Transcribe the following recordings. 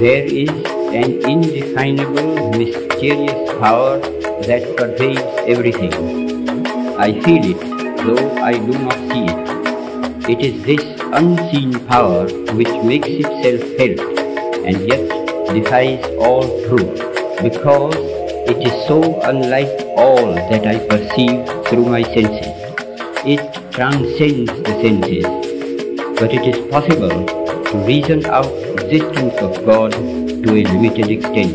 There is an indefinable, mysterious power that pervades everything. I feel it, though I do not see it. It is this unseen power which makes itself felt and yet defies all truth because it is so unlike all that I perceive through my senses. It transcends the senses, but it is possible to reason out existence of God to a limited extent.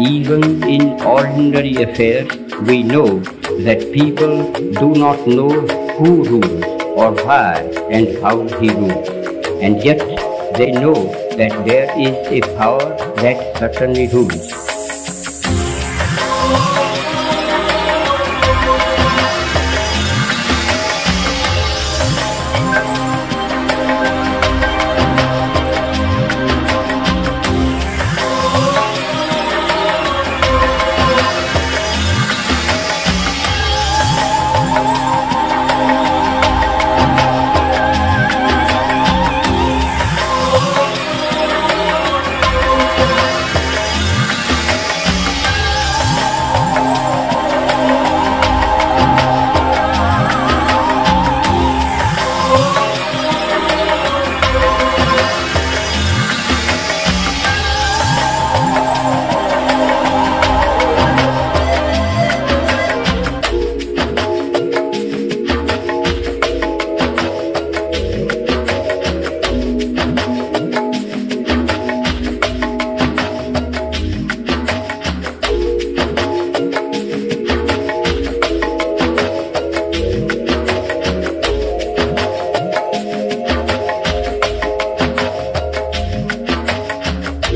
Even in ordinary affairs, we know that people do not know who rules or why and how he rules, and yet they know that there is a power that certainly rules.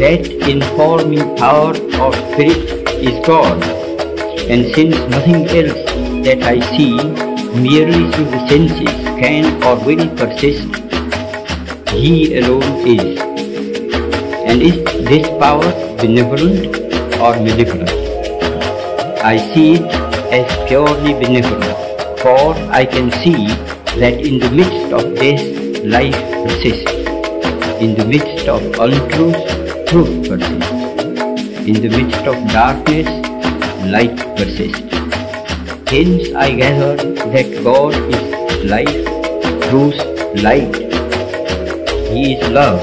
That informing power of spirit is God, and since nothing else that I see merely through the senses can or will persist, He alone is. And is this power benevolent or malevolent? I see it as purely benevolent, for I can see that in the midst of death, life persists. In the midst of untruth, truth persists. In the midst of darkness, light persists. Hence I gather that God is life, truth, light. He is love.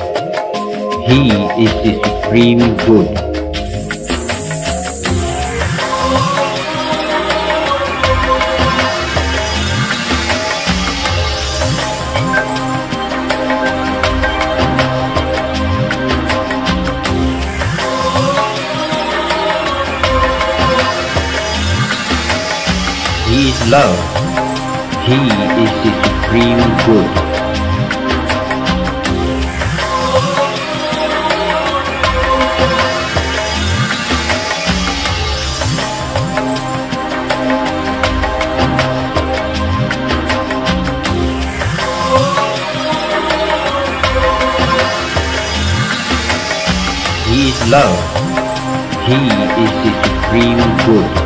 He is the supreme good. Love. He is the supreme good. He is love. He is the supreme good.